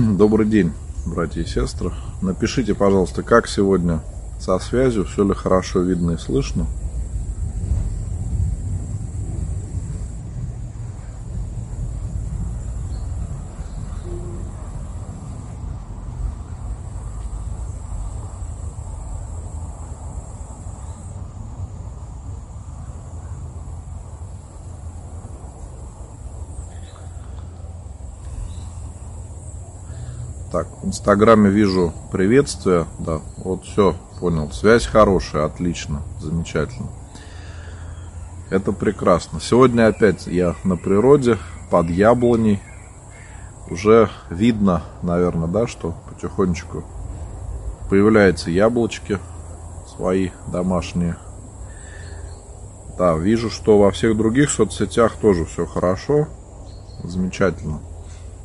Добрый день, братья и сестры. Напишите, пожалуйста, как сегодня со связью, все ли хорошо видно и слышно. Инстаграме вижу приветствие. Да, вот все, понял. Связь хорошая, отлично, замечательно. Это прекрасно. Сегодня опять я на природе, под яблоней. Уже видно, наверное, да, что потихонечку появляются яблочки свои домашние. Да, вижу, что во всех других соцсетях тоже все хорошо. Замечательно.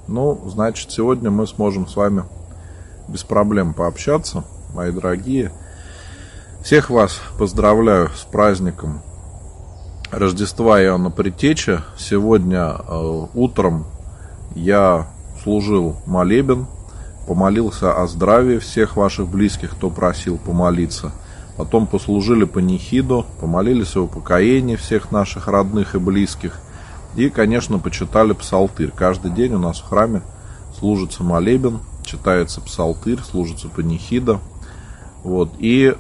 Ну, значит, сегодня мы сможем с вами без проблем пообщаться, мои дорогие. Всех вас поздравляю с праздником Рождества Иоанна Притеча. Сегодня э, утром я служил молебен, помолился о здравии всех ваших близких, кто просил помолиться. Потом послужили панихиду, помолились о упокоении всех наших родных и близких. И, конечно, почитали псалтырь. Каждый день у нас в храме служится молебен, читается псалтырь, служится панихида. Вот. И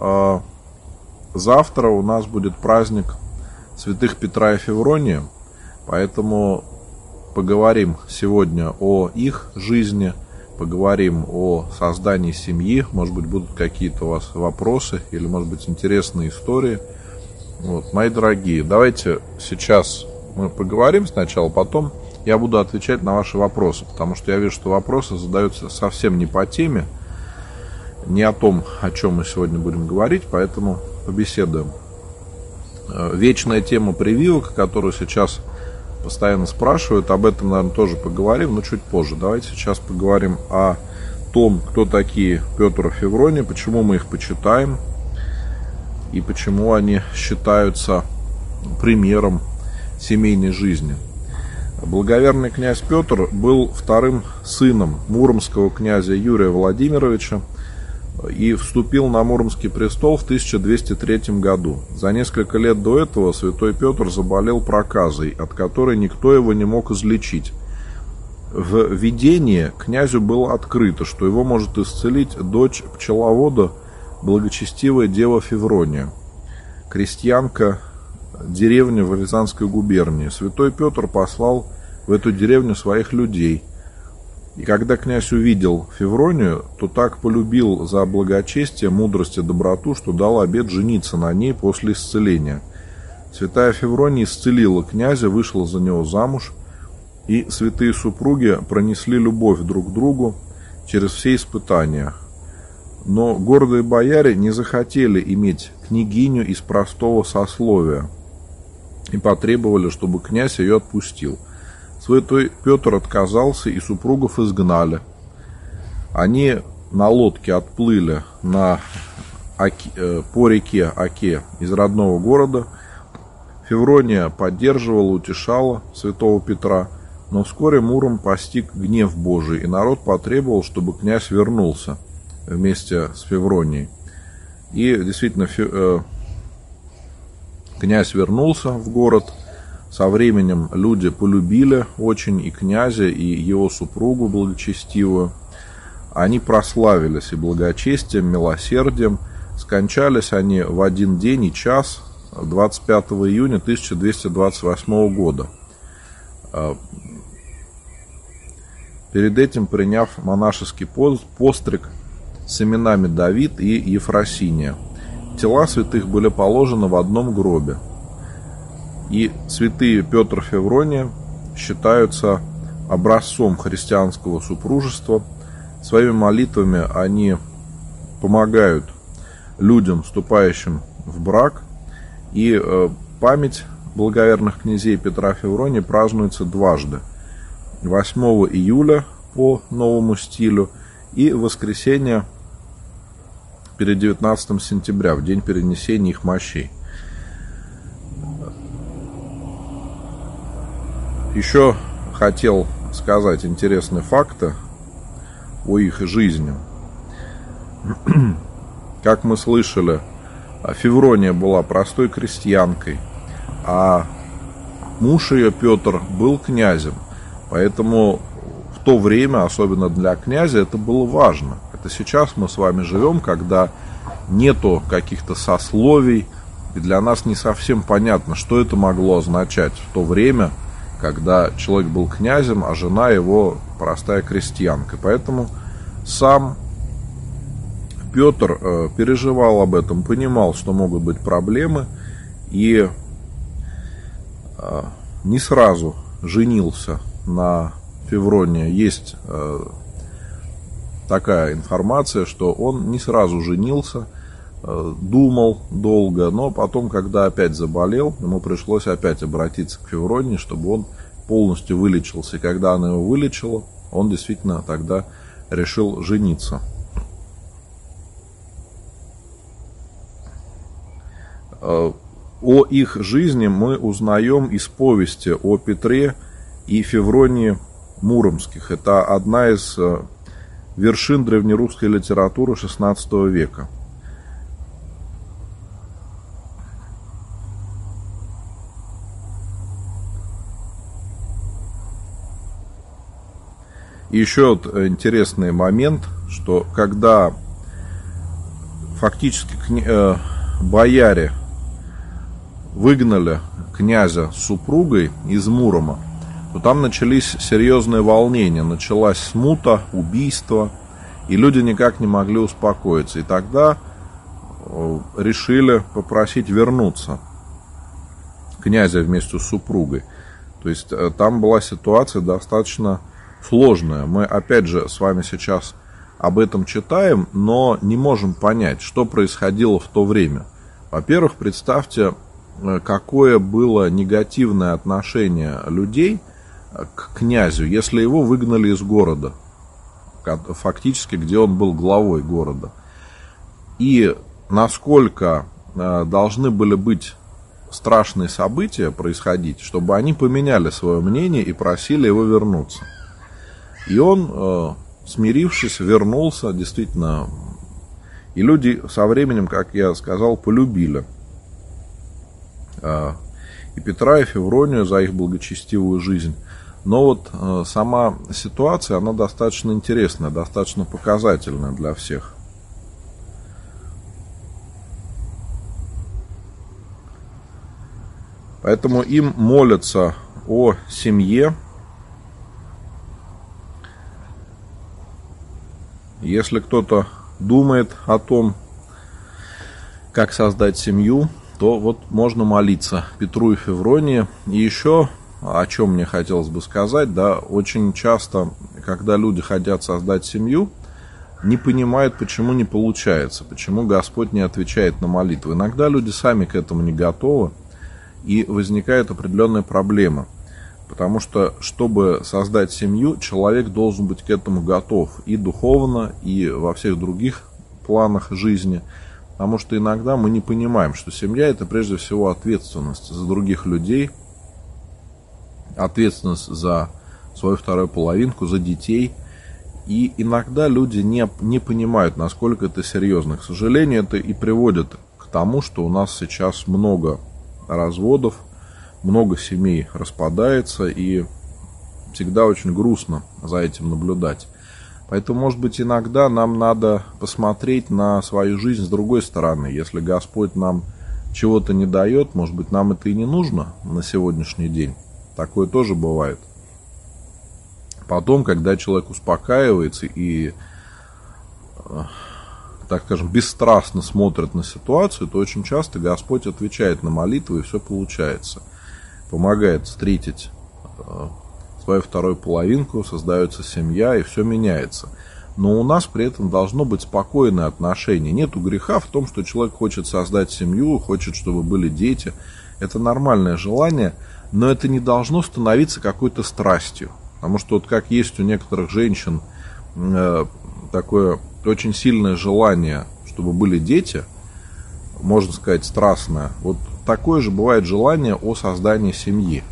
э, завтра у нас будет праздник святых Петра и Феврония, поэтому поговорим сегодня о их жизни, поговорим о создании семьи, может быть будут какие-то у вас вопросы или может быть интересные истории. Вот, мои дорогие, давайте сейчас мы поговорим сначала, потом я буду отвечать на ваши вопросы, потому что я вижу, что вопросы задаются совсем не по теме, не о том, о чем мы сегодня будем говорить, поэтому побеседуем. Э, вечная тема прививок, которую сейчас постоянно спрашивают, об этом, наверное, тоже поговорим, но чуть позже. Давайте сейчас поговорим о том, кто такие Петр и Феврония, почему мы их почитаем и почему они считаются примером семейной жизни. Благоверный князь Петр был вторым сыном муромского князя Юрия Владимировича и вступил на Муромский престол в 1203 году. За несколько лет до этого святой Петр заболел проказой, от которой никто его не мог излечить. В видении князю было открыто, что его может исцелить дочь пчеловода, благочестивая дева Феврония. Крестьянка деревня в Рязанской губернии. Святой Петр послал в эту деревню своих людей. И когда князь увидел Февронию, то так полюбил за благочестие, мудрость и доброту, что дал обет жениться на ней после исцеления. Святая Феврония исцелила князя, вышла за него замуж, и святые супруги пронесли любовь друг к другу через все испытания. Но гордые бояре не захотели иметь княгиню из простого сословия – и потребовали, чтобы князь ее отпустил. Святой Петр отказался, и супругов изгнали. Они на лодке отплыли на Оке, э, по реке Оке из родного города. Феврония поддерживала, утешала святого Петра, но вскоре Муром постиг гнев Божий, и народ потребовал, чтобы князь вернулся вместе с Февронией. И действительно, э, Князь вернулся в город. Со временем люди полюбили очень и князя, и его супругу благочестивую. Они прославились и благочестием, милосердием. Скончались они в один день и час 25 июня 1228 года. А, перед этим приняв монашеский постриг с именами Давид и Ефросиния – Тела святых были положены в одном гробе. И святые Петр Феврония считаются образцом христианского супружества. Своими молитвами они помогают людям, вступающим в брак. И э, память благоверных князей Петра Феврония празднуется дважды. 8 июля по новому стилю и воскресенье перед 19 сентября, в день перенесения их мощей. Еще хотел сказать интересные факты о их жизни. Как мы слышали, Феврония была простой крестьянкой, а муж ее, Петр, был князем. Поэтому в то время, особенно для князя, это было важно. Это сейчас мы с вами живем, когда нету каких-то сословий, и для нас не совсем понятно, что это могло означать в то время, когда человек был князем, а жена его простая крестьянка. Поэтому сам Петр э, переживал об этом, понимал, что могут быть проблемы, и э, не сразу женился на Февроне. Есть э, такая информация, что он не сразу женился – Э, думал долго, но потом, когда опять заболел, ему пришлось опять обратиться к Февроне, чтобы он полностью вылечился. И когда она его вылечила, он действительно тогда решил жениться. Э, о их жизни мы узнаем из повести о Петре и Февронии Муромских. Это одна из э, вершин древнерусской литературы XVI века. И еще вот интересный момент, что когда фактически э, бояре выгнали князя с супругой из Мурома, то там начались серьезные волнения, началась смута, убийство, и люди никак не могли успокоиться. И тогда э, решили попросить вернуться князя вместе с супругой. То есть э, там была ситуация достаточно сложная. Мы, опять же, с вами сейчас об этом читаем, но не можем понять, что происходило в то время. Во-первых, представьте, э, какое было негативное отношение людей к князю, если его выгнали из города, фактически, где он был главой города. И насколько э, должны были быть страшные события происходить, чтобы они поменяли свое мнение и просили его вернуться. И он, э, смирившись, вернулся, действительно. И люди со временем, как я сказал, полюбили э, и Петра, и Февронию за их благочестивую жизнь. Но вот э, сама ситуация, она достаточно интересная, достаточно показательная для всех. Поэтому им молятся о семье, Если кто-то думает о том, как создать семью, то вот можно молиться Петру и Февронии. И еще, о чем мне хотелось бы сказать, да, очень часто, когда люди хотят создать семью, не понимают, почему не получается, почему Господь не отвечает на молитву. Иногда люди сами к этому не готовы, и возникает определенная проблема – Потому что, чтобы создать семью, человек должен быть к этому готов и духовно, и во всех других планах жизни. Потому что иногда мы не понимаем, что семья это прежде всего ответственность за других людей, ответственность за свою вторую половинку, за детей. И иногда люди не, не понимают, насколько это серьезно. К сожалению, это и приводит к тому, что у нас сейчас много разводов, много семей распадается, и всегда очень грустно за этим наблюдать. Поэтому, может быть, иногда нам надо посмотреть на свою жизнь с другой стороны. Если Господь нам чего-то не дает, может быть, нам это и не нужно на сегодняшний день. Такое тоже бывает. Потом, когда человек успокаивается и, э, так скажем, бесстрастно смотрит на ситуацию, то очень часто Господь отвечает на молитвы, и все получается – помогает встретить э, свою вторую половинку, создается семья, и все меняется. Но у нас при этом должно быть спокойное отношение. Нету греха в том, что человек хочет создать семью, хочет, чтобы были дети. Это нормальное желание, но это не должно становиться какой-то страстью. Потому что вот как есть у некоторых женщин э, такое очень сильное желание, чтобы были дети, можно сказать, страстное. Вот такое же бывает желание о создании семьи.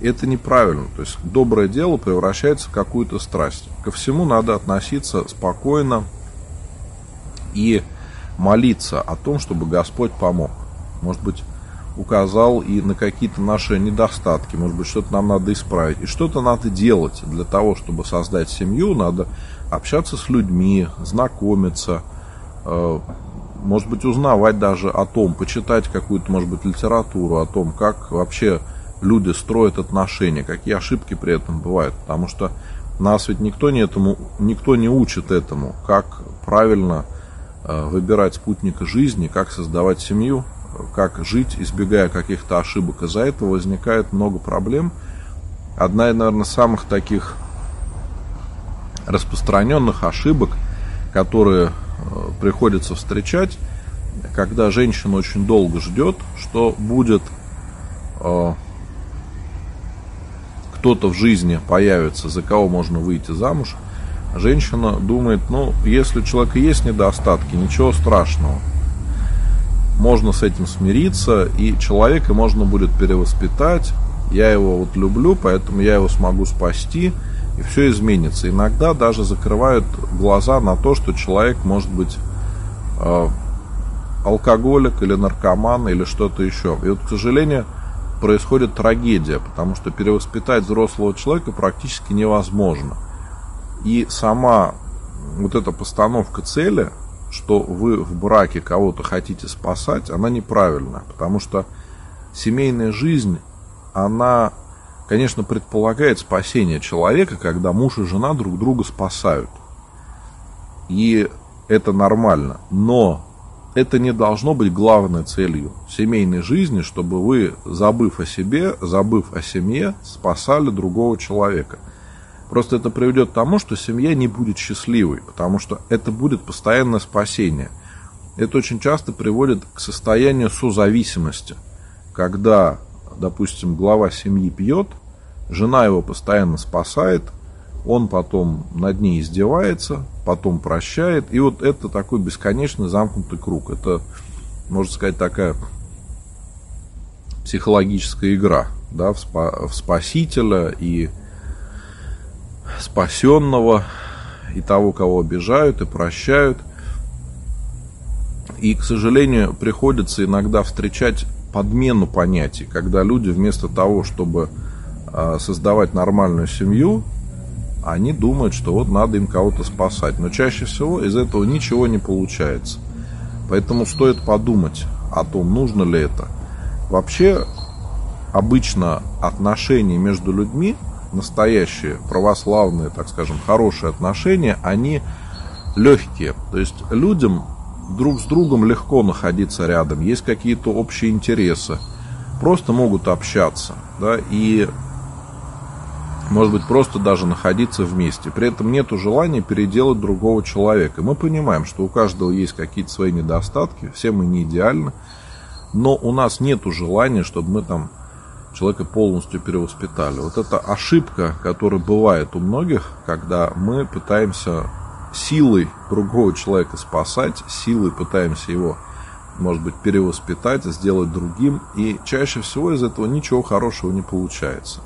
это неправильно. То есть доброе дело превращается в какую-то страсть. Ко всему надо относиться спокойно и молиться о том, чтобы Господь помог. Может быть, указал и на какие-то наши недостатки, может быть, что-то нам надо исправить. И что-то надо делать для того, чтобы создать семью, надо общаться с людьми, знакомиться, э, может быть, узнавать даже о том, почитать какую-то, может быть, литературу о том, как вообще люди строят отношения, какие ошибки при этом бывают. Потому что нас ведь никто не, этому, никто не учит этому, как правильно э, выбирать спутника жизни, как создавать семью, как жить, избегая каких-то ошибок. Из-за этого возникает много проблем. Одна из, наверное, самых таких распространенных ошибок, которые э, приходится встречать, когда женщина очень долго ждет, что будет э, кто-то в жизни появится, за кого можно выйти замуж, женщина думает, ну, если у человека есть недостатки, ничего страшного. Можно с этим смириться, и человека можно будет перевоспитать. Я его вот люблю, поэтому я его смогу спасти, и все изменится. Иногда даже закрывают глаза на то, что человек может быть э, алкоголик или наркоман или что-то еще. И вот, к сожалению, происходит трагедия, потому что перевоспитать взрослого человека практически невозможно. И сама вот эта постановка цели, что вы в браке кого-то хотите спасать, она неправильная, потому что семейная жизнь, она, конечно, предполагает спасение человека, когда муж и жена друг друга спасают. И это нормально. Но это не должно быть главной целью семейной жизни, чтобы вы, забыв о себе, забыв о семье, спасали другого человека. Просто это приведет к тому, что семья не будет счастливой, потому что это будет постоянное спасение. Это очень часто приводит к состоянию созависимости, когда, допустим, глава семьи пьет, жена его постоянно спасает, он потом над ней издевается, потом прощает. И вот это такой бесконечный замкнутый круг. Это, можно сказать, такая психологическая игра да, в, спа- в спасителя и спасенного, и того, кого обижают и прощают. И, к сожалению, приходится иногда встречать подмену понятий, когда люди вместо того, чтобы а, создавать нормальную семью, они думают, что вот надо им кого-то спасать. Но чаще всего из этого ничего не получается. Поэтому стоит подумать о том, нужно ли это. Вообще, обычно отношения между людьми, настоящие, православные, так скажем, хорошие отношения, они легкие. То есть людям друг с другом легко находиться рядом, есть какие-то общие интересы, просто могут общаться. Да, и может быть, просто даже находиться вместе. При этом нет желания переделать другого человека. Мы понимаем, что у каждого есть какие-то свои недостатки, все мы не идеальны, но у нас нет желания, чтобы мы там человека полностью перевоспитали. Вот это ошибка, которая бывает у многих, когда мы пытаемся силой другого человека спасать, силой пытаемся его, может быть, перевоспитать, сделать другим, и чаще всего из этого ничего хорошего не получается.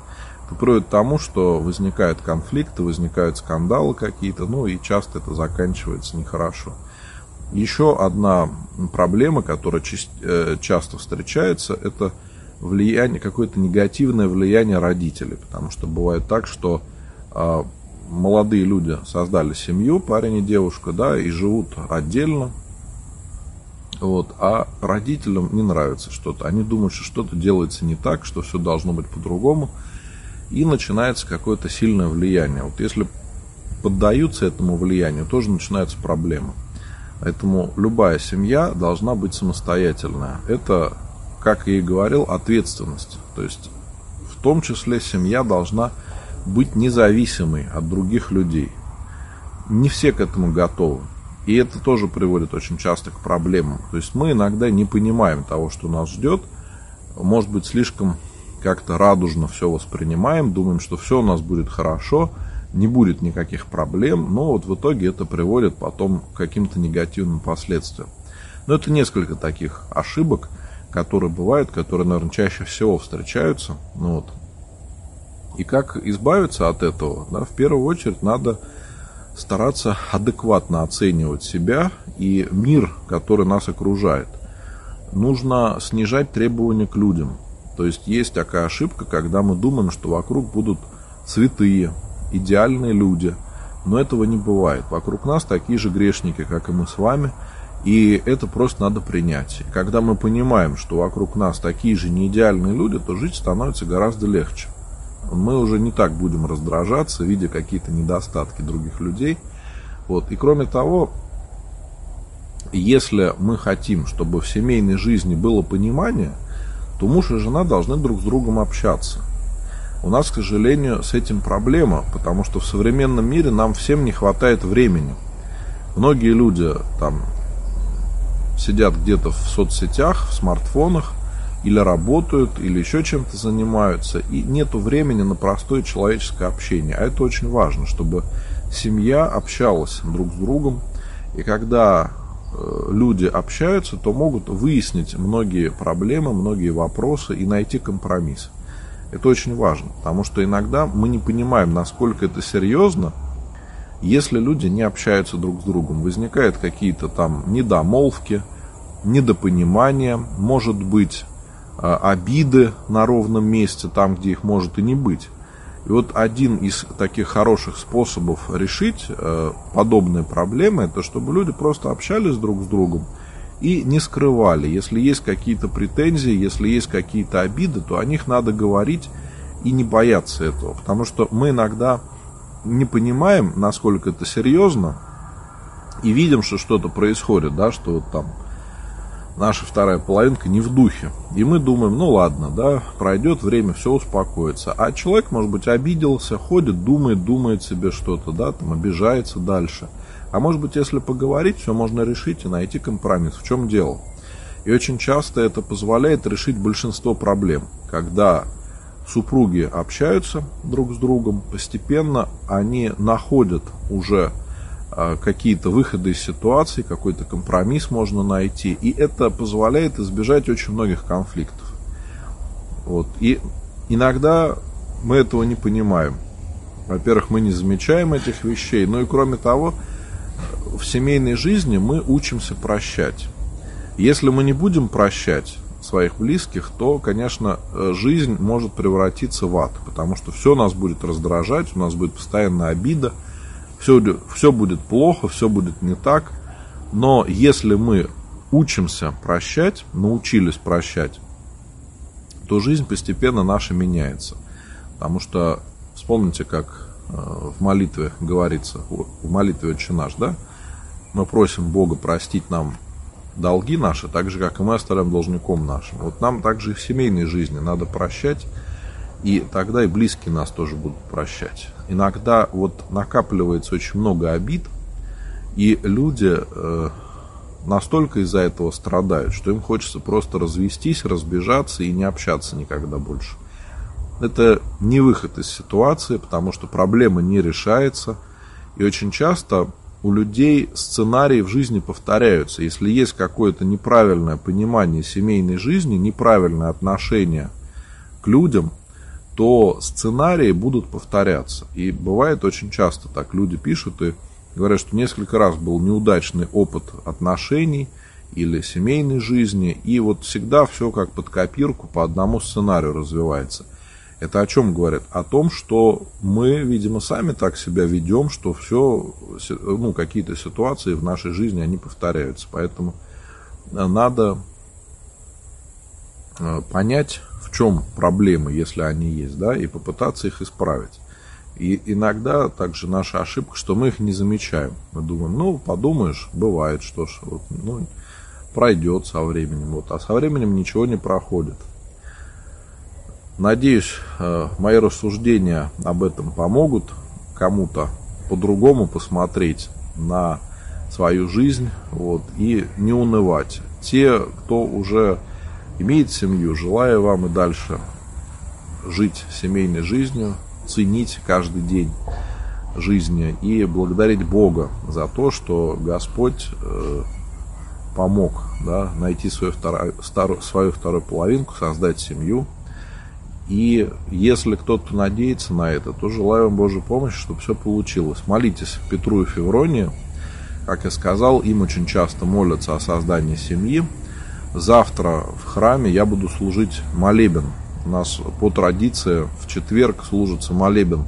Это приводит к тому, что возникают конфликты, возникают скандалы какие-то, ну и часто это заканчивается нехорошо. Еще одна проблема, которая э, часто встречается, это влияние, какое-то негативное влияние родителей. Потому что бывает так, что а, молодые люди создали семью, парень и девушка, да, и живут отдельно, вот, а родителям не нравится что-то. Они думают, что что-то делается не так, что все должно быть по-другому и начинается какое-то сильное влияние. Вот если поддаются этому влиянию, тоже начинаются проблемы. Поэтому любая семья должна быть самостоятельная. Это, как я и говорил, ответственность. То есть в том числе семья должна быть независимой от других людей. Не все к этому готовы. И это тоже приводит очень часто к проблемам. То есть мы иногда не понимаем того, что нас ждет. Может быть, слишком как-то радужно все воспринимаем, думаем, что все у нас будет хорошо, не будет никаких проблем, но вот в итоге это приводит потом к каким-то негативным последствиям. Но это несколько таких ошибок, которые бывают, которые, наверное, чаще всего встречаются. Ну вот. И как избавиться от этого? Да, в первую очередь надо стараться адекватно оценивать себя и мир, который нас окружает. Нужно снижать требования к людям. То есть есть такая ошибка, когда мы думаем, что вокруг будут святые, идеальные люди. Но этого не бывает. Вокруг нас такие же грешники, как и мы с вами. И это просто надо принять. И когда мы понимаем, что вокруг нас такие же неидеальные люди, то жить становится гораздо легче мы уже не так будем раздражаться, видя какие-то недостатки других людей. Вот. И кроме того, если мы хотим, чтобы в семейной жизни было понимание, то муж и жена должны друг с другом общаться. У нас, к сожалению, с этим проблема, потому что в современном мире нам всем не хватает времени. Многие люди там сидят где-то в соцсетях, в смартфонах, или работают, или еще чем-то занимаются, и нет времени на простое человеческое общение. А это очень важно, чтобы семья общалась друг с другом, и когда э, люди общаются, то могут выяснить многие проблемы, многие вопросы и найти компромисс. Это очень важно, потому что иногда мы не понимаем, насколько это серьезно, если люди не общаются друг с другом. Возникают какие-то там недомолвки, недопонимания, может быть Э, обиды на ровном месте, там, где их может и не быть. И вот один из таких хороших способов решить э, подобные проблемы, это чтобы люди просто общались друг с другом и не скрывали. Если есть какие-то претензии, если есть какие-то обиды, то о них надо говорить и не бояться этого. Потому что мы иногда не понимаем, насколько это серьезно, и видим, что что-то происходит, да, что вот там наша вторая половинка не в духе. И мы думаем, ну ладно, да, пройдет время, все успокоится. А человек, может быть, обиделся, ходит, думает, думает себе что-то, да, там обижается дальше. А может быть, если поговорить, все можно решить и найти компромисс. В чем дело? И очень часто это позволяет решить большинство проблем. Когда супруги общаются друг с другом, постепенно они находят уже а, какие-то выходы из ситуации, какой-то компромисс можно найти. И это позволяет избежать очень многих конфликтов. Вот. И иногда мы этого не понимаем. Во-первых, мы не замечаем этих вещей, но и кроме того, в семейной жизни мы учимся прощать. Если мы не будем прощать своих близких, то, конечно, жизнь может превратиться в ад, потому что все нас будет раздражать, у нас будет постоянная обида – все, все будет плохо, все будет не так. Но если мы учимся прощать, научились прощать, то жизнь постепенно наша меняется. Потому что вспомните, как э, в молитве говорится, в молитве «Отче наш», да? Мы просим Бога простить нам долги наши, так же, как и мы оставляем должником нашим. Вот нам также и в семейной жизни надо прощать, и тогда и близкие нас тоже будут прощать. Иногда вот накапливается очень много обид, и люди э, настолько из-за этого страдают, что им хочется просто развестись, разбежаться и не общаться никогда больше. Это не выход из ситуации, потому что проблема не решается. И очень часто у людей сценарии в жизни повторяются. Если есть какое-то неправильное понимание семейной жизни, неправильное отношение к людям, то сценарии будут повторяться. И бывает очень часто так. Люди пишут и говорят, что несколько раз был неудачный опыт отношений или семейной жизни, и вот всегда все как под копирку по одному сценарию развивается. Это о чем говорит? О том, что мы, видимо, сами так себя ведем, что все, ну, какие-то ситуации в нашей жизни, они повторяются. Поэтому надо э, понять, в чем проблемы, если они есть, да, и попытаться их исправить. И иногда также наша ошибка, что мы их не замечаем. Мы думаем, ну, подумаешь, бывает, что ж, вот, ну, пройдет со временем. Вот, а со временем ничего не проходит. Надеюсь, э, мои рассуждения об этом помогут кому-то по-другому посмотреть на свою жизнь вот, и не унывать. Те, кто уже имеет семью, желаю вам и дальше жить семейной жизнью, ценить каждый день жизни и благодарить Бога за то, что Господь э, помог да, найти свою, вторую, старую, свою вторую половинку, создать семью И если кто-то надеется на это, то желаю вам Божьей помощи, чтобы все получилось. Молитесь Петру и Февронии. Как я сказал, им очень часто молятся о создании семьи. Завтра в храме я буду служить молебен. У нас по традиции в четверг служится молебен.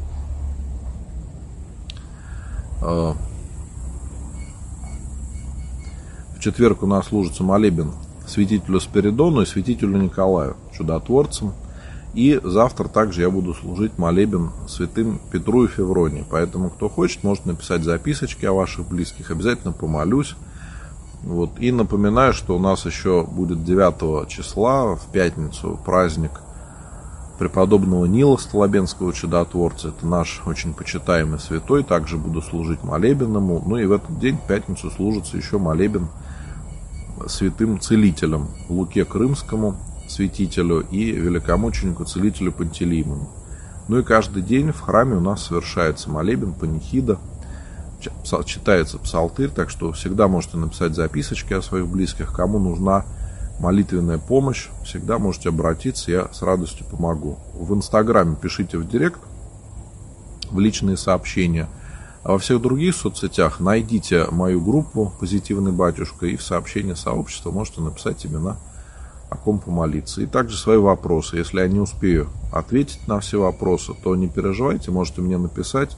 Э, в четверг у нас служится молебен святителю Спиридону и святителю Николаю, чудотворцам. И завтра также я буду служить молебен святым Петру и Февронии. Поэтому, кто хочет, может написать записочки о ваших близких. Обязательно помолюсь. Вот. И напоминаю, что у нас еще будет 9 числа, в пятницу, праздник преподобного Нила Столобенского чудотворца. Это наш очень почитаемый святой. Также буду служить молебен ему. Ну и в этот день, в пятницу, служится еще молебен святым целителем Луке Крымскому, святителю, и великомученику целителю Пантелеймону. Ну и каждый день в храме у нас совершается молебен, панихида, читается псалтырь, так что всегда можете написать записочки о своих близких, кому нужна молитвенная помощь, всегда можете обратиться, я с радостью помогу. В Инстаграме пишите в директ, в личные сообщения – а во всех других соцсетях найдите мою группу «Позитивный батюшка» и в сообщение сообщества можете написать имена, о ком помолиться. И также свои вопросы. Если я не успею ответить на все вопросы, то не переживайте, можете мне написать.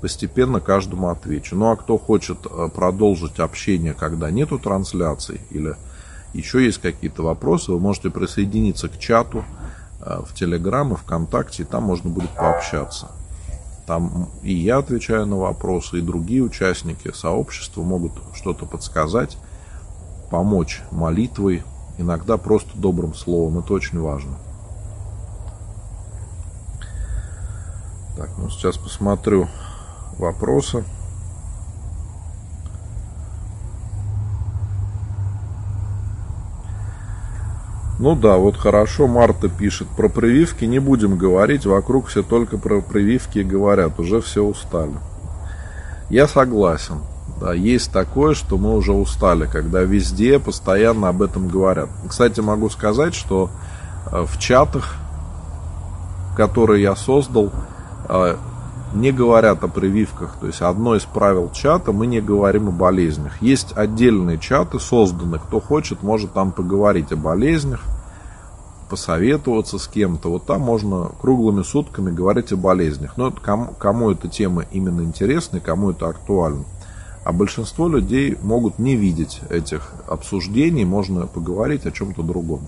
Постепенно каждому отвечу. Ну а кто хочет э, продолжить общение, когда нету трансляций или еще есть какие-то вопросы, вы можете присоединиться к чату э, в Телеграм и ВКонтакте, и там можно будет пообщаться. Там и я отвечаю на вопросы, и другие участники сообщества могут что-то подсказать, помочь молитвой, иногда просто добрым словом. Это очень важно. Так, ну сейчас посмотрю вопросы. Ну да, вот хорошо, Марта пишет. Про прививки не будем говорить, вокруг все только про прививки говорят, уже все устали. Я согласен. Да, есть такое, что мы уже устали, когда везде постоянно об этом говорят. Кстати, могу сказать, что э, в чатах, которые я создал, э, не говорят о прививках. То есть одно из правил чата, мы не говорим о болезнях. Есть отдельные чаты созданы, кто хочет, может там поговорить о болезнях, посоветоваться с кем-то. Вот там можно круглыми сутками говорить о болезнях. Но это кому, кому эта тема именно интересна и кому это актуально. А большинство людей могут не видеть этих обсуждений, можно поговорить о чем-то другом.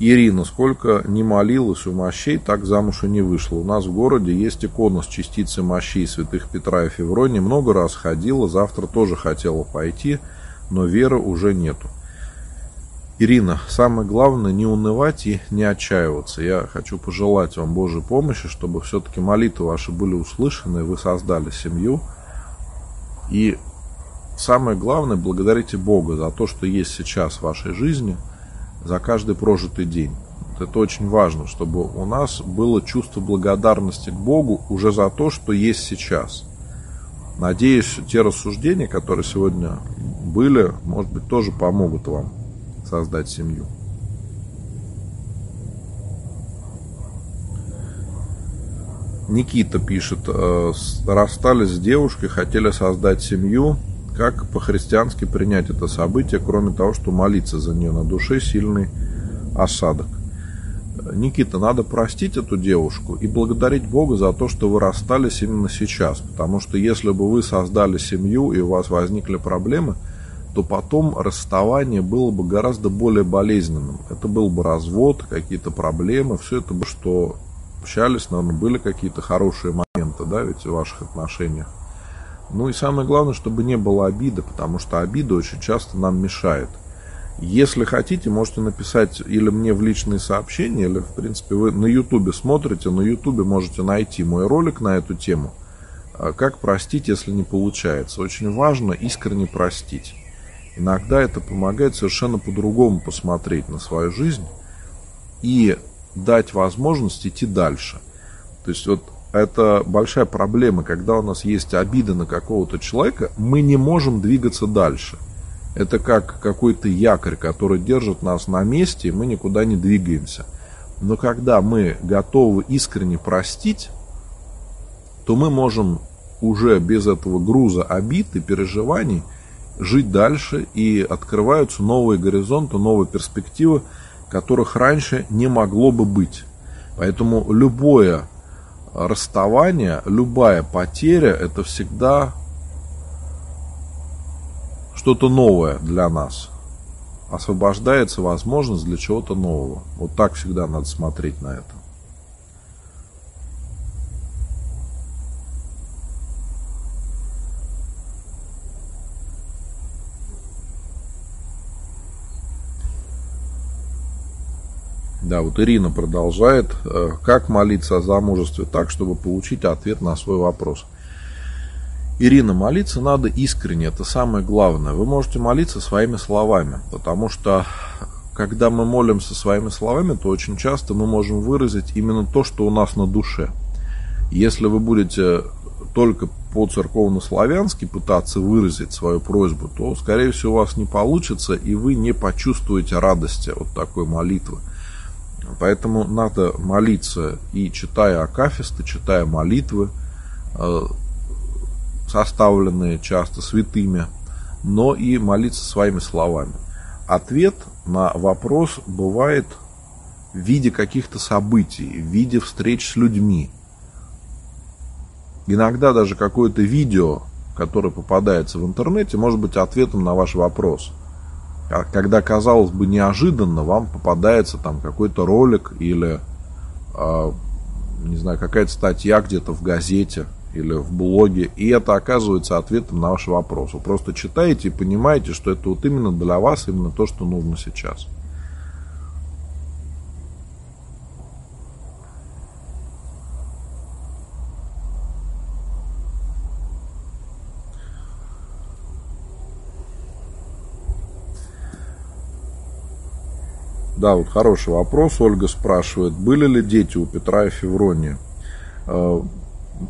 Ирина, сколько не молилась у мощей, так замуж и не вышла. У нас в городе есть икона с частицей мощей святых Петра и Февронии. Много раз ходила, завтра тоже хотела пойти, но веры уже нету. Ирина, самое главное не унывать и не отчаиваться. Я хочу пожелать вам Божьей помощи, чтобы все-таки молитвы ваши были услышаны, вы создали семью. И самое главное, благодарите Бога за то, что есть сейчас в вашей жизни – за каждый прожитый день. Это очень важно, чтобы у нас было чувство благодарности к Богу уже за то, что есть сейчас. Надеюсь, те рассуждения, которые сегодня были, может быть, тоже помогут вам создать семью. Никита пишет, «Э, расстались с девушкой, хотели создать семью, как по-христиански принять это событие, кроме того, что молиться за нее на душе сильный осадок? Никита, надо простить эту девушку и благодарить Бога за то, что вы расстались именно сейчас. Потому что если бы вы создали семью и у вас возникли проблемы, то потом расставание было бы гораздо более болезненным. Это был бы развод, какие-то проблемы, все это бы, что общались, наверное, были какие-то хорошие моменты, да, ведь в ваших отношениях. Ну и самое главное, чтобы не было обиды, потому что обида очень часто нам мешает. Если хотите, можете написать или мне в личные сообщения, или, в принципе, вы на ютубе смотрите, на ютубе можете найти мой ролик на эту тему. А как простить, если не получается? Очень важно искренне простить. Иногда это помогает совершенно по-другому посмотреть на свою жизнь и дать возможность идти дальше. То есть вот это большая проблема, когда у нас есть обида на какого-то человека, мы не можем двигаться дальше. Это как какой-то якорь, который держит нас на месте, и мы никуда не двигаемся. Но когда мы готовы искренне простить, то мы можем уже без этого груза обид и переживаний жить дальше, и открываются новые горизонты, новые перспективы, которых раньше не могло бы быть. Поэтому любое расставание, любая потеря, это всегда что-то новое для нас. Освобождается возможность для чего-то нового. Вот так всегда надо смотреть на это. Да, вот Ирина продолжает. Э, как молиться о замужестве так, чтобы получить ответ на свой вопрос? Ирина, молиться надо искренне, это самое главное. Вы можете молиться своими словами, потому что когда мы молимся своими словами, то очень часто мы можем выразить именно то, что у нас на душе. Если вы будете только по-церковно-славянски пытаться выразить свою просьбу, то, скорее всего, у вас не получится, и вы не почувствуете радости от такой молитвы. Поэтому надо молиться и читая акафисты, читая молитвы, э, составленные часто святыми, но и молиться своими словами. Ответ на вопрос бывает в виде каких-то событий, в виде встреч с людьми. Иногда даже какое-то видео, которое попадается в интернете, может быть ответом на ваш вопрос. А когда, казалось бы, неожиданно вам попадается там какой-то ролик или, э, не знаю, какая-то статья где-то в газете или в блоге, и это оказывается ответом на ваш вопрос. Вы просто читаете и понимаете, что это вот именно для вас, именно то, что нужно сейчас. Да, вот хороший вопрос. Ольга спрашивает, были ли дети у Петра и Февронии? Э,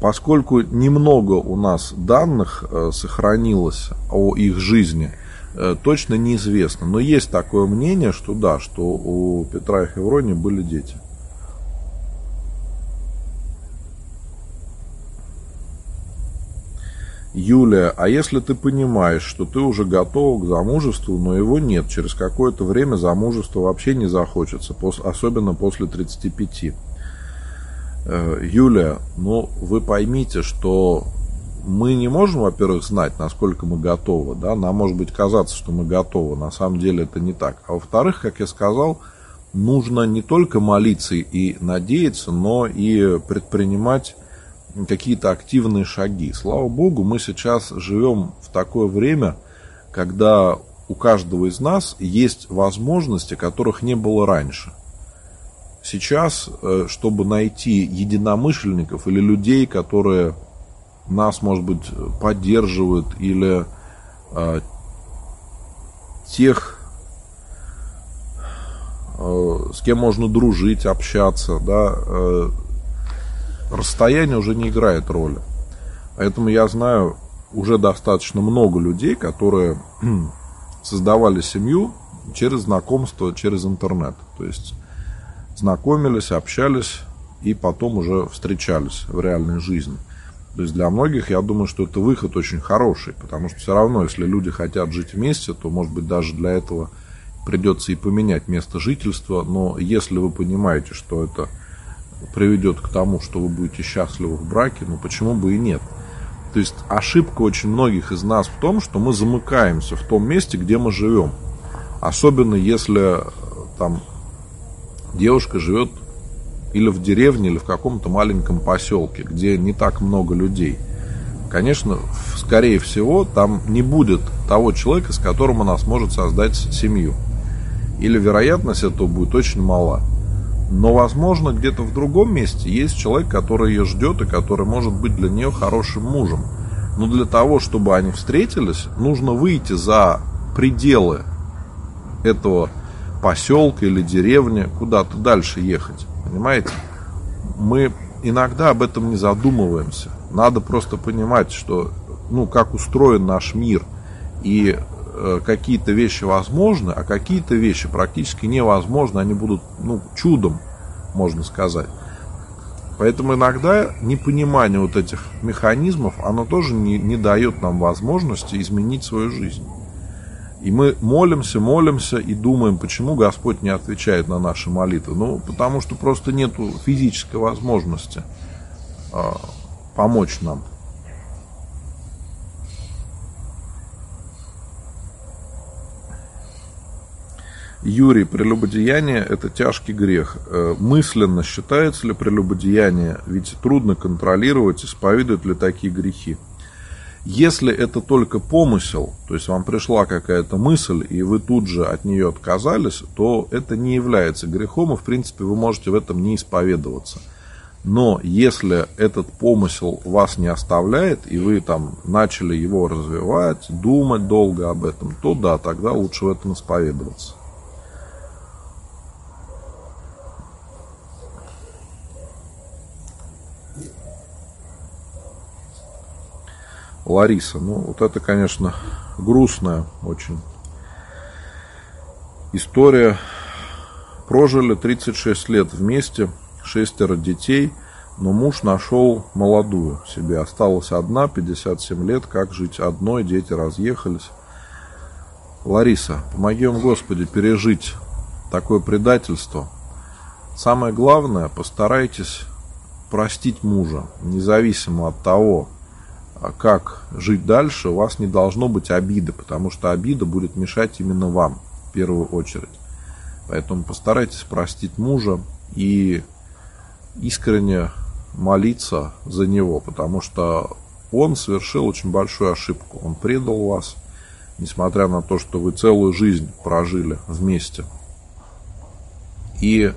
поскольку немного у нас данных э, сохранилось о их жизни, э, точно неизвестно. Но есть такое мнение, что да, что у Петра и Февронии были дети. Юлия, а если ты понимаешь, что ты уже готова к замужеству, но его нет, через какое-то время замужество вообще не захочется, особенно после 35. Э, Юлия, ну вы поймите, что мы не можем, во-первых, знать, насколько мы готовы, да, нам может быть казаться, что мы готовы, на самом деле это не так. А во-вторых, как я сказал, нужно не только молиться и надеяться, но и предпринимать какие-то активные шаги. Слава Богу, мы сейчас живем в такое время, когда у каждого из нас есть возможности, которых не было раньше. Сейчас, э, чтобы найти единомышленников или людей, которые нас, может быть, поддерживают, или э, тех, э, с кем можно дружить, общаться, да, э, расстояние уже не играет роли. Поэтому я знаю уже достаточно много людей, которые создавали семью через знакомство, через интернет. То есть знакомились, общались и потом уже встречались в реальной жизни. То есть для многих, я думаю, что это выход очень хороший, потому что все равно, если люди хотят жить вместе, то, может быть, даже для этого придется и поменять место жительства. Но если вы понимаете, что это приведет к тому, что вы будете счастливы в браке, ну почему бы и нет? То есть ошибка очень многих из нас в том, что мы замыкаемся в том месте, где мы живем. Особенно если там девушка живет или в деревне, или в каком-то маленьком поселке, где не так много людей. Конечно, скорее всего, там не будет того человека, с которым она сможет создать семью. Или вероятность этого будет очень мала. Но, возможно, где-то в другом месте есть человек, который ее ждет и который может быть для нее хорошим мужем. Но для того, чтобы они встретились, нужно выйти за пределы этого поселка или деревни, куда-то дальше ехать. Понимаете? Мы иногда об этом не задумываемся. Надо просто понимать, что, ну, как устроен наш мир. И какие-то вещи возможны, а какие-то вещи практически невозможны, они будут ну, чудом, можно сказать. Поэтому иногда непонимание вот этих механизмов, оно тоже не, не дает нам возможности изменить свою жизнь. И мы молимся, молимся и думаем, почему Господь не отвечает на наши молитвы. Ну, потому что просто нет физической возможности э, помочь нам. Юрий, прелюбодеяние – это тяжкий грех. Э, мысленно считается ли прелюбодеяние? Ведь трудно контролировать, исповедуют ли такие грехи. Если это только помысел, то есть вам пришла какая-то мысль, и вы тут же от нее отказались, то это не является грехом, и в принципе вы можете в этом не исповедоваться. Но если этот помысел вас не оставляет, и вы там начали его развивать, думать долго об этом, то да, тогда лучше в этом исповедоваться. Лариса. Ну, вот это, конечно, грустная очень история. Прожили 36 лет вместе, шестеро детей, но муж нашел молодую себе. Осталась одна, 57 лет, как жить одной, дети разъехались. Лариса, помоги вам, Господи, пережить такое предательство. Самое главное, постарайтесь простить мужа, независимо от того, как жить дальше, у вас не должно быть обиды, потому что обида будет мешать именно вам в первую очередь. Поэтому постарайтесь простить мужа и искренне молиться за него, потому что он совершил очень большую ошибку. Он предал вас, несмотря на то, что вы целую жизнь прожили вместе. И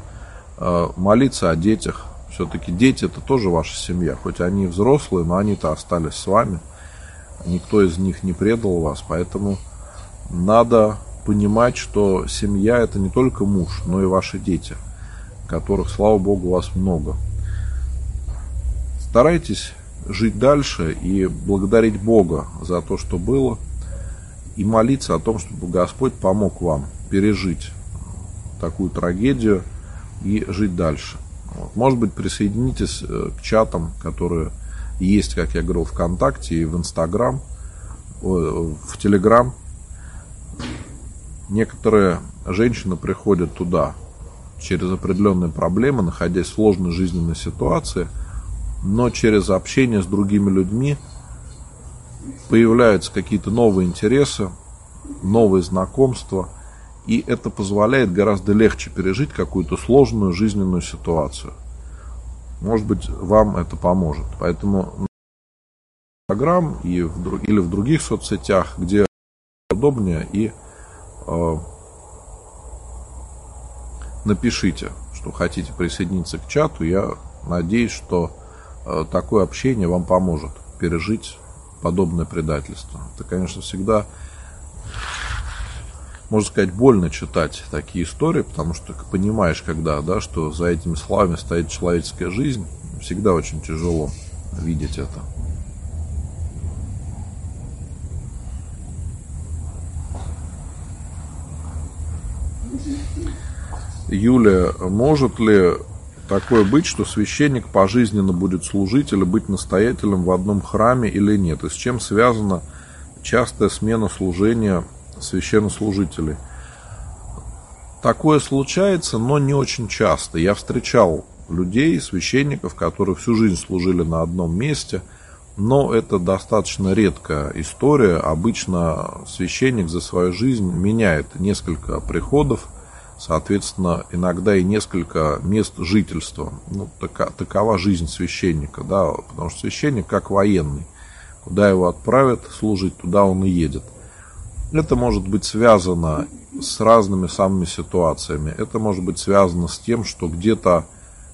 э, молиться о детях, все-таки дети это тоже ваша семья. Хоть они взрослые, но они-то остались с вами. Никто из них не предал вас. Поэтому надо понимать, что семья это не только муж, но и ваши дети, которых, слава богу, у вас много. Старайтесь жить дальше и благодарить Бога за то, что было, и молиться о том, чтобы Господь помог вам пережить такую трагедию и жить дальше. Может быть, присоединитесь э, к чатам, которые есть, как я говорил, ВКонтакте и в Инстаграм, в Телеграм. Некоторые женщины приходят туда через определенные проблемы, находясь в сложной жизненной ситуации, но через общение с другими людьми появляются какие-то новые интересы, новые знакомства – и это позволяет гораздо легче пережить какую-то сложную жизненную ситуацию. Может быть, вам это поможет. Поэтому в в, или в других соцсетях, где удобнее, и э, напишите, что хотите присоединиться к чату. Я надеюсь, что э, такое общение вам поможет пережить подобное предательство. Это, конечно, всегда можно сказать, больно читать такие истории, потому что понимаешь, когда, да, что за этими словами стоит человеческая жизнь, всегда очень тяжело видеть это. Юлия, может ли такое быть, что священник пожизненно будет служить или быть настоятелем в одном храме или нет? И с чем связана частая смена служения священнослужителей. Такое случается, но не очень часто. Я встречал людей, священников, которые всю жизнь служили на одном месте, но это достаточно редкая история. Обычно священник за свою жизнь меняет несколько приходов, соответственно, иногда и несколько мест жительства. Ну, такова жизнь священника, да, потому что священник как военный. Куда его отправят служить, туда он и едет. Это может быть связано с разными самыми ситуациями. Это может быть связано с тем, что где-то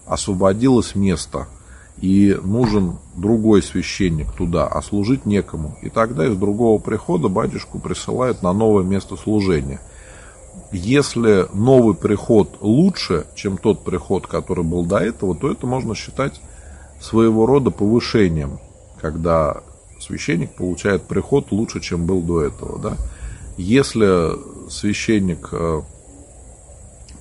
освободилось место, и нужен другой священник туда, а служить некому. И тогда из другого прихода батюшку присылают на новое место служения. Если новый приход лучше, чем тот приход, который был до этого, то это можно считать своего рода повышением, когда священник получает приход лучше, чем был до этого. Да? Если священник э,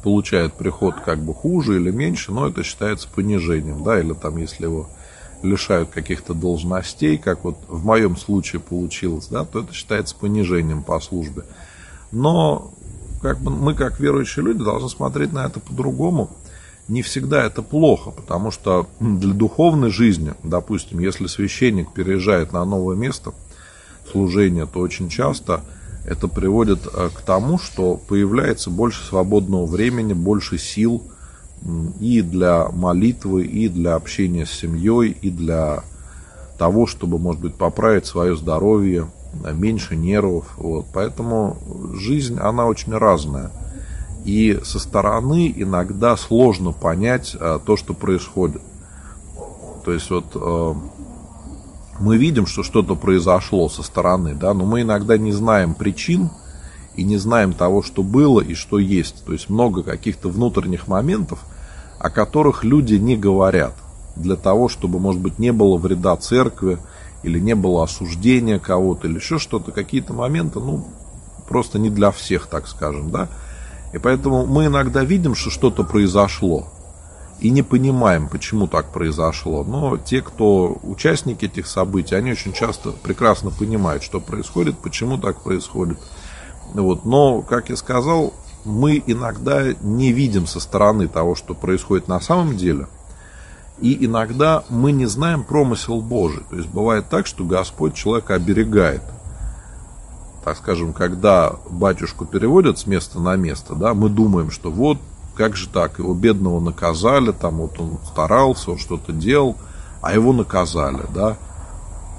получает приход как бы хуже или меньше, но это считается понижением, да, или там, если его лишают каких-то должностей, как вот в моем случае получилось, да, то это считается понижением по службе. Но как бы мы, как верующие люди, должны смотреть на это по-другому. Не всегда это плохо, потому что для духовной жизни, допустим, если священник переезжает на новое место служения, то очень часто это приводит э, к тому, что появляется больше свободного времени, больше сил и для молитвы, и для общения с семьей, и для того, чтобы, может быть, поправить свое здоровье, меньше нервов. Вот. Поэтому жизнь, она очень разная. И со стороны иногда сложно понять а, то, что происходит. То есть вот мы видим, что что-то произошло со стороны, да, но мы иногда не знаем причин и не знаем того, что было и что есть. То есть много каких-то внутренних моментов, о которых люди не говорят для того, чтобы, может быть, не было вреда церкви, или не было осуждения кого-то, или еще что-то, какие-то моменты, ну, просто не для всех, так скажем, да. И поэтому мы иногда видим, что что-то произошло, и не понимаем, почему так произошло. Но те, кто участники этих событий, они очень часто прекрасно понимают, что происходит, почему так происходит. Вот. Но, как я сказал, мы иногда не видим со стороны того, что происходит на самом деле – и иногда мы не знаем промысел Божий. То есть бывает так, что Господь человека оберегает. Так скажем, когда батюшку переводят с места на место, да, мы думаем, что вот как же так, его бедного наказали, там вот он старался, он что-то делал, а его наказали, да.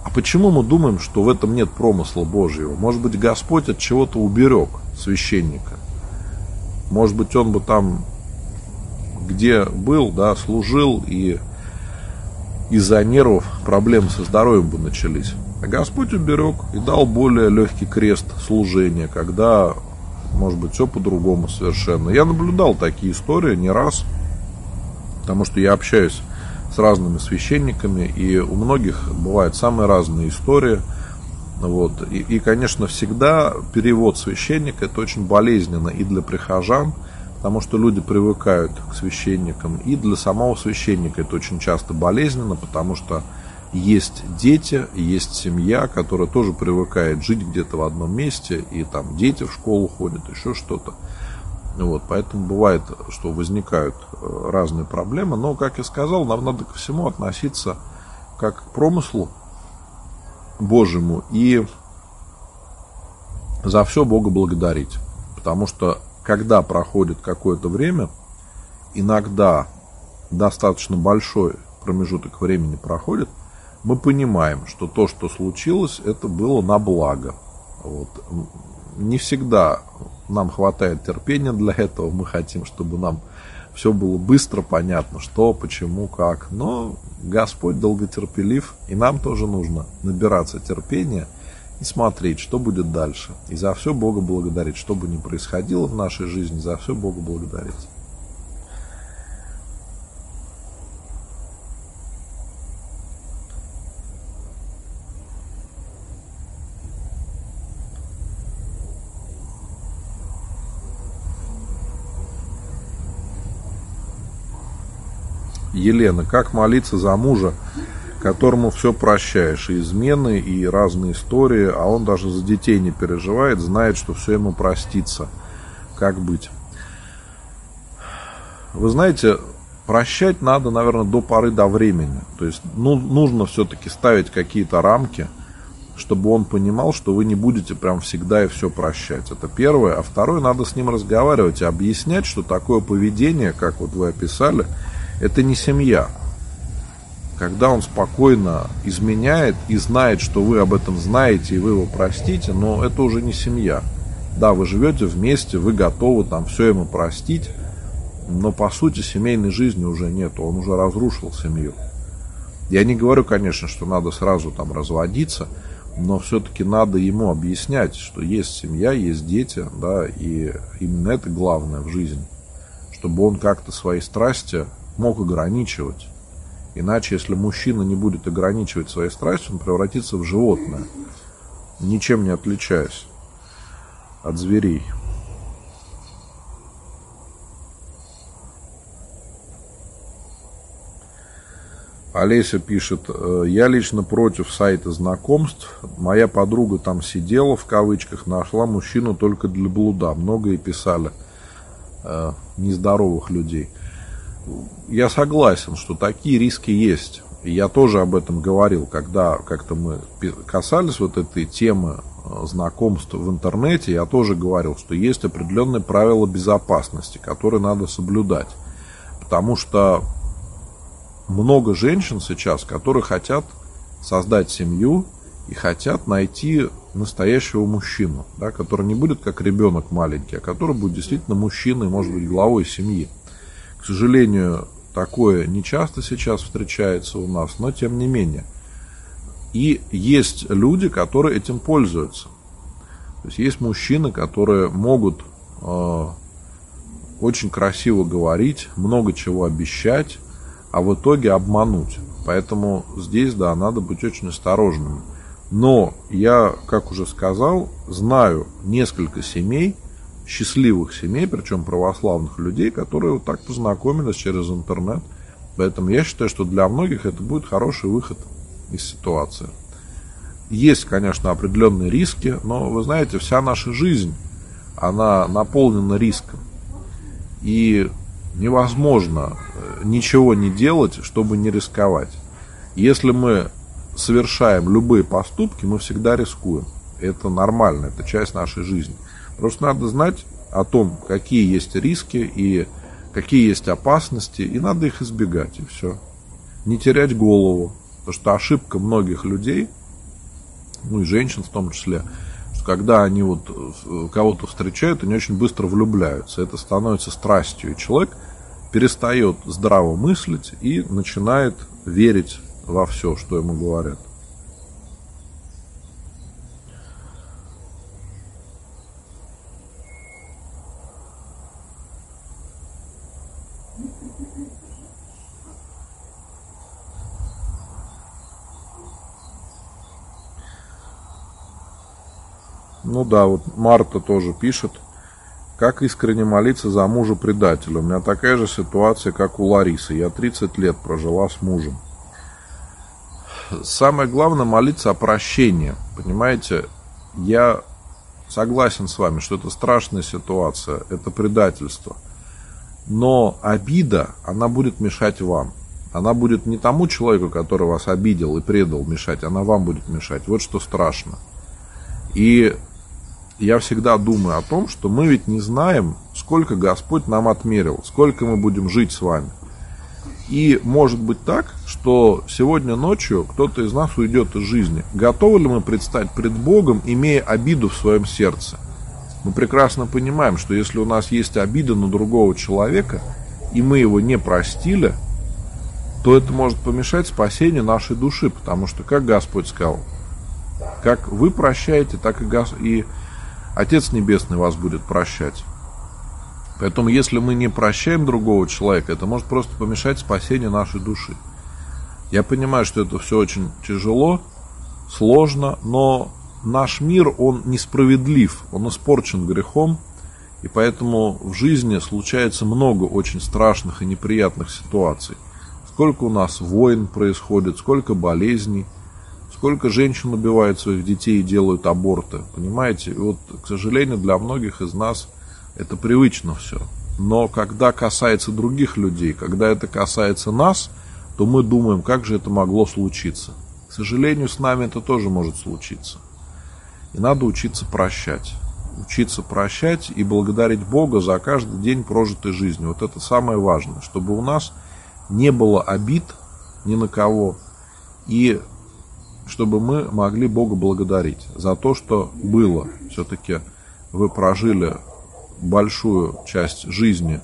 А почему мы думаем, что в этом нет промысла Божьего? Может быть, Господь от чего-то уберег священника. Может быть, он бы там где был, да, служил, и из-за нервов проблемы со здоровьем бы начались. А Господь уберег и дал более легкий крест служения, когда, может быть, все по-другому совершенно. Я наблюдал такие истории не раз, потому что я общаюсь с разными священниками, и у многих бывают самые разные истории. Вот. И, и, конечно, всегда перевод священника это очень болезненно и для прихожан, потому что люди привыкают к священникам. И для самого священника это очень часто болезненно, потому что есть дети, есть семья, которая тоже привыкает жить где-то в одном месте, и там дети в школу ходят, еще что-то. Вот, поэтому бывает, что возникают э, разные проблемы, но, как я сказал, нам надо ко всему относиться как к промыслу Божьему и за все Бога благодарить. Потому что когда проходит какое-то время, иногда достаточно большой промежуток времени проходит, мы понимаем, что то, что случилось, это было на благо. Вот. Не всегда нам хватает терпения для этого. Мы хотим, чтобы нам все было быстро понятно, что, почему, как. Но Господь долготерпелив, и нам тоже нужно набираться терпения – и смотреть, что будет дальше. И за все Бога благодарить, что бы ни происходило в нашей жизни, за все Бога благодарить. Елена, как молиться за мужа, которому все прощаешь, и измены, и разные истории, а он даже за детей не переживает, знает, что все ему простится. Как быть? Вы знаете, прощать надо, наверное, до поры до времени. То есть ну, нужно все-таки ставить какие-то рамки, чтобы он понимал, что вы не будете прям всегда и все прощать. Это первое. А второе, надо с ним разговаривать и объяснять, что такое поведение, как вот вы описали, это не семья когда он спокойно изменяет и знает, что вы об этом знаете и вы его простите, но это уже не семья. Да, вы живете вместе, вы готовы там все ему простить, но по сути семейной жизни уже нет, он уже разрушил семью. Я не говорю, конечно, что надо сразу там разводиться, но все-таки надо ему объяснять, что есть семья, есть дети, да, и именно это главное в жизни, чтобы он как-то свои страсти мог ограничивать. Иначе, если мужчина не будет ограничивать свои страсти, он превратится в животное, ничем не отличаясь. от зверей. Олеся пишет, «Э, я лично против сайта знакомств. Моя подруга там сидела, в кавычках, нашла мужчину только для блуда. Многое писали э, нездоровых людей. Я согласен, что такие риски есть. Я тоже об этом говорил, когда как-то мы касались вот этой темы э, знакомств в интернете, я тоже говорил, что есть определенные правила безопасности, которые надо соблюдать. Потому что много женщин сейчас, которые хотят создать семью и хотят найти настоящего мужчину, да, который не будет как ребенок маленький, а который будет действительно мужчиной, может быть, главой семьи. Сожалению, такое не часто сейчас встречается у нас, но тем не менее. И есть люди, которые этим пользуются. То есть есть мужчины, которые могут э, очень красиво говорить, много чего обещать, а в итоге обмануть. Поэтому здесь, да, надо быть очень осторожным. Но я, как уже сказал, знаю несколько семей, счастливых семей, причем православных людей, которые вот так познакомились через интернет. Поэтому я считаю, что для многих это будет хороший выход из ситуации. Есть, конечно, определенные риски, но вы знаете, вся наша жизнь, она наполнена риском. И невозможно э, ничего не делать, чтобы не рисковать. Если мы совершаем любые поступки, мы всегда рискуем. Это нормально, это часть нашей жизни. Просто надо знать о том, какие есть риски и какие есть опасности, и надо их избегать, и все. Не терять голову. Потому что ошибка многих людей, ну и женщин в том числе, что когда они вот э, кого-то встречают, они очень быстро влюбляются. Это становится страстью. И человек перестает здраво мыслить и начинает верить во все, что ему говорят. Ну да, вот Марта тоже пишет – как искренне молиться за мужа предателя? У меня такая же ситуация, как у Ларисы. Я 30 лет прожила с мужем. Самое главное молиться о прощении. Понимаете, я согласен с вами, что это страшная ситуация, это предательство. Но обида, она будет мешать вам. Она будет не тому человеку, который вас обидел и предал, мешать, она вам будет мешать. Вот что страшно. И я всегда думаю о том, что мы ведь не знаем, сколько Господь нам отмерил, сколько мы будем жить с вами. И может быть так, что сегодня ночью кто-то из нас уйдет из жизни. Готовы ли мы предстать пред Богом, имея обиду в своем сердце? Мы прекрасно понимаем, что если у нас есть обида на другого человека, и мы его не простили, то это может помешать спасению нашей души, потому что, как Господь сказал, как вы прощаете, так и, Гос... и Отец Небесный вас будет прощать. Поэтому, если мы не прощаем другого человека, это может просто помешать спасению нашей души. Я понимаю, что это все очень тяжело, сложно, но наш мир, он несправедлив, он испорчен грехом, и поэтому в жизни случается много очень страшных и неприятных ситуаций. Сколько у нас войн происходит, сколько болезней – Сколько женщин убивают своих детей и делают аборты, понимаете? И вот, к сожалению, для многих из нас это привычно все. Но когда касается других людей, когда это касается нас, то мы думаем, как же это могло случиться. К сожалению, с нами это тоже может случиться. И надо учиться прощать. Учиться прощать и благодарить Бога за каждый день прожитой жизни. Вот это самое важное, чтобы у нас не было обид ни на кого. И чтобы мы могли Бога благодарить за то, что было. Все-таки вы прожили большую часть жизни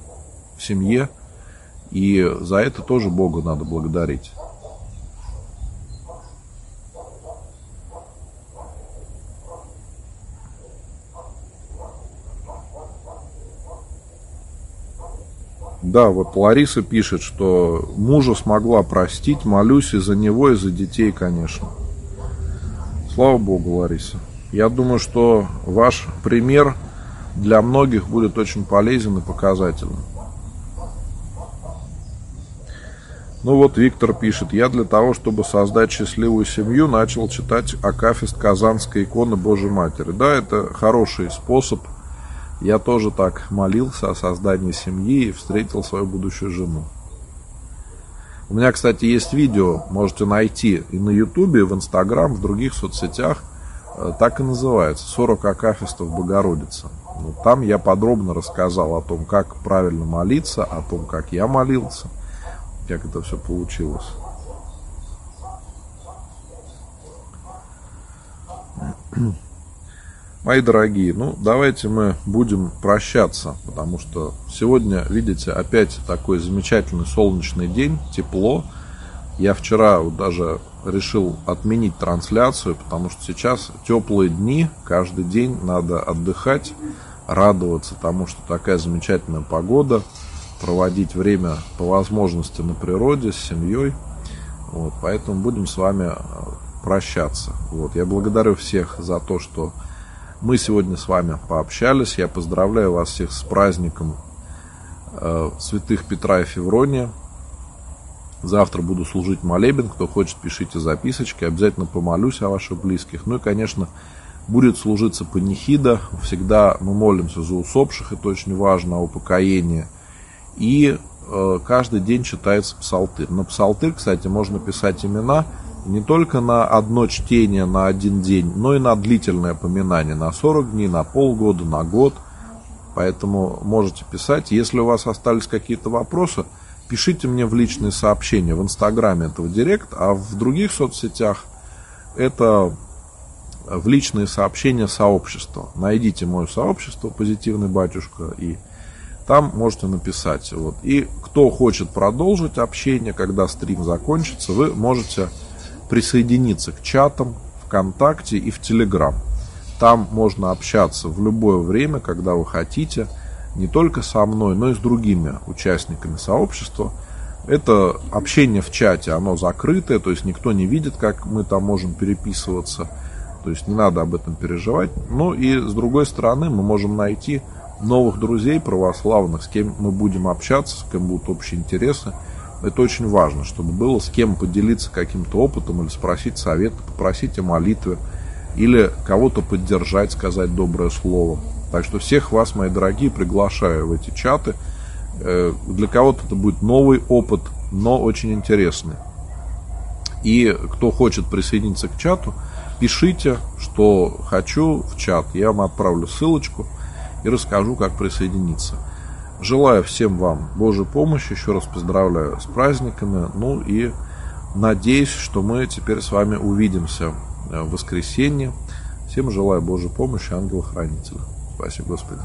в семье, и за это тоже Бога надо благодарить. Да, вот Лариса пишет, что мужа смогла простить, молюсь и за него, и за детей, конечно. Слава Богу, Лариса. Я думаю, что ваш пример для многих будет очень полезен и показательным. Ну вот Виктор пишет, я для того, чтобы создать счастливую семью, начал читать Акафист Казанской иконы Божьей Матери. Да, это хороший способ. Я тоже так молился о создании семьи и встретил свою будущую жену. У меня, кстати, есть видео, можете найти и на Ютубе, и в Инстаграм, в других соцсетях. Э, так и называется «40 акафистов Богородицы». Ну, там я подробно рассказал о том, как правильно молиться, о том, как я молился – как это все получилось. Мои дорогие, ну давайте мы будем прощаться, потому что сегодня, видите, опять такой замечательный солнечный день, тепло. Я вчера вот даже решил отменить трансляцию, потому что сейчас теплые дни, каждый день надо отдыхать, радоваться тому, что такая замечательная погода проводить время по возможности на природе с семьей. Вот, поэтому будем с вами э, прощаться. Вот, я благодарю всех за то, что мы сегодня с вами пообщались. Я поздравляю вас всех с праздником э, святых Петра и Феврония. Завтра буду служить молебен. Кто хочет, пишите записочки. Обязательно помолюсь о ваших близких. Ну и, конечно, будет служиться панихида. Всегда мы молимся за усопших. Это очень важно, о упокоении – и э, каждый день читается псалтырь. На псалтырь, кстати, можно писать имена не только на одно чтение на один день, но и на длительное поминание, на 40 дней, на полгода, на год. Поэтому можете писать. Если у вас остались какие-то вопросы, пишите мне в личные сообщения. В Инстаграме это в Директ, а в других соцсетях это в личные сообщения сообщества. Найдите мое сообщество «Позитивный батюшка» и там можете написать. Вот. И кто хочет продолжить общение, когда стрим закончится, вы можете присоединиться к чатам ВКонтакте и в Телеграм. Там можно общаться в любое время, когда вы хотите, не только со мной, но и с другими участниками сообщества. Это общение в чате, оно закрытое, то есть никто не видит, как мы там можем переписываться. То есть не надо об этом переживать. Ну и с другой стороны мы можем найти новых друзей православных, с кем мы будем общаться, с кем будут общие интересы. Это очень важно, чтобы было с кем поделиться каким-то опытом или спросить совет, попросить о молитве или кого-то поддержать, сказать доброе слово. Так что всех вас, мои дорогие, приглашаю в эти чаты. Э, для кого-то это будет новый опыт, но очень интересный. И кто хочет присоединиться к чату, пишите, что хочу в чат. Я вам отправлю ссылочку – и расскажу, как присоединиться. Желаю всем вам Божьей помощи, еще раз поздравляю с праздниками, ну и надеюсь, что мы теперь с вами увидимся в воскресенье. Всем желаю Божьей помощи, ангела-хранителя. Спасибо, Господи.